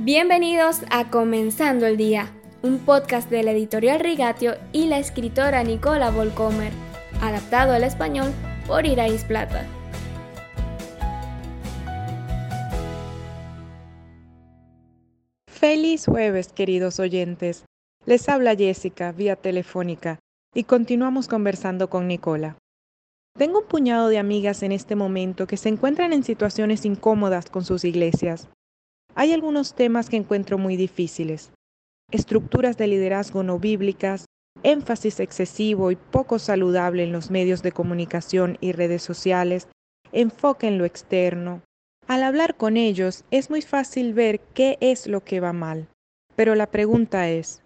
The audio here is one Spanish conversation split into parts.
Bienvenidos a Comenzando el Día, un podcast de la editorial Rigatio y la escritora Nicola Volcomer, adaptado al español por Irais Plata. Feliz jueves, queridos oyentes. Les habla Jessica vía telefónica y continuamos conversando con Nicola. Tengo un puñado de amigas en este momento que se encuentran en situaciones incómodas con sus iglesias hay algunos temas que encuentro muy difíciles. Estructuras de liderazgo no bíblicas, énfasis excesivo y poco saludable en los medios de comunicación y redes sociales, enfoque en lo externo. Al hablar con ellos es muy fácil ver qué es lo que va mal, pero la pregunta es,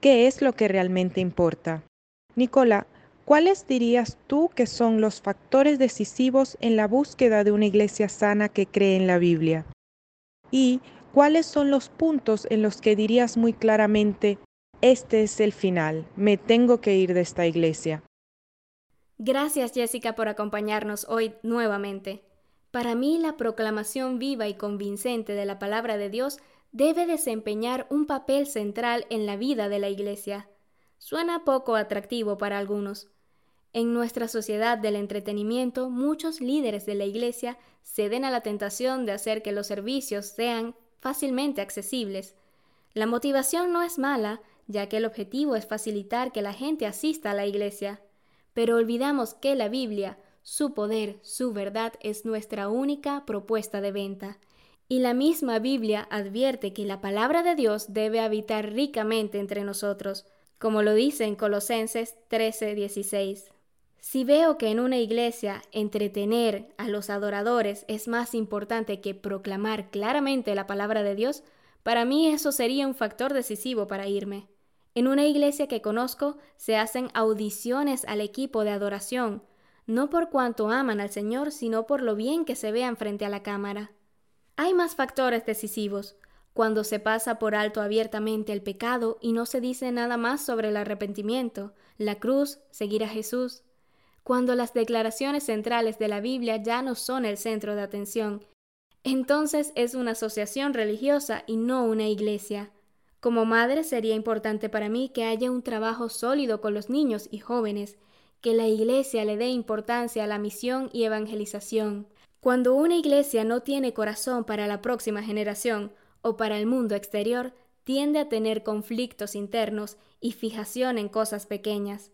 ¿qué es lo que realmente importa? Nicola, ¿cuáles dirías tú que son los factores decisivos en la búsqueda de una iglesia sana que cree en la Biblia? Y cuáles son los puntos en los que dirías muy claramente, este es el final, me tengo que ir de esta iglesia. Gracias Jessica por acompañarnos hoy nuevamente. Para mí la proclamación viva y convincente de la palabra de Dios debe desempeñar un papel central en la vida de la Iglesia. Suena poco atractivo para algunos. En nuestra sociedad del entretenimiento, muchos líderes de la Iglesia ceden a la tentación de hacer que los servicios sean fácilmente accesibles. La motivación no es mala, ya que el objetivo es facilitar que la gente asista a la iglesia, pero olvidamos que la Biblia, su poder, su verdad es nuestra única propuesta de venta. Y la misma Biblia advierte que la palabra de Dios debe habitar ricamente entre nosotros, como lo dice en Colosenses 13:16. Si veo que en una iglesia entretener a los adoradores es más importante que proclamar claramente la palabra de Dios, para mí eso sería un factor decisivo para irme. En una iglesia que conozco se hacen audiciones al equipo de adoración, no por cuanto aman al Señor, sino por lo bien que se vean frente a la cámara. Hay más factores decisivos, cuando se pasa por alto abiertamente el pecado y no se dice nada más sobre el arrepentimiento, la cruz, seguir a Jesús, cuando las declaraciones centrales de la Biblia ya no son el centro de atención. Entonces es una asociación religiosa y no una iglesia. Como madre sería importante para mí que haya un trabajo sólido con los niños y jóvenes, que la iglesia le dé importancia a la misión y evangelización. Cuando una iglesia no tiene corazón para la próxima generación o para el mundo exterior, tiende a tener conflictos internos y fijación en cosas pequeñas.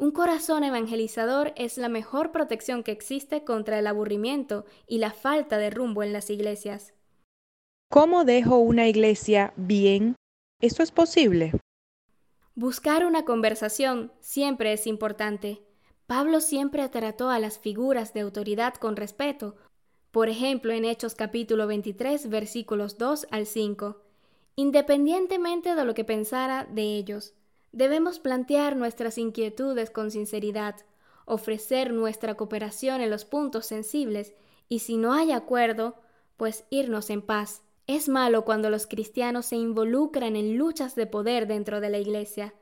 Un corazón evangelizador es la mejor protección que existe contra el aburrimiento y la falta de rumbo en las iglesias. ¿Cómo dejo una iglesia bien? ¿Esto es posible? Buscar una conversación siempre es importante. Pablo siempre trató a las figuras de autoridad con respeto, por ejemplo en Hechos capítulo 23 versículos 2 al 5, independientemente de lo que pensara de ellos. Debemos plantear nuestras inquietudes con sinceridad, ofrecer nuestra cooperación en los puntos sensibles y si no hay acuerdo, pues irnos en paz. Es malo cuando los cristianos se involucran en luchas de poder dentro de la Iglesia.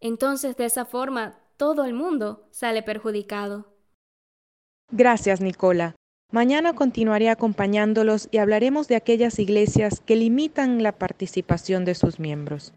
Entonces de esa forma todo el mundo sale perjudicado. Gracias, Nicola. Mañana continuaré acompañándolos y hablaremos de aquellas iglesias que limitan la participación de sus miembros.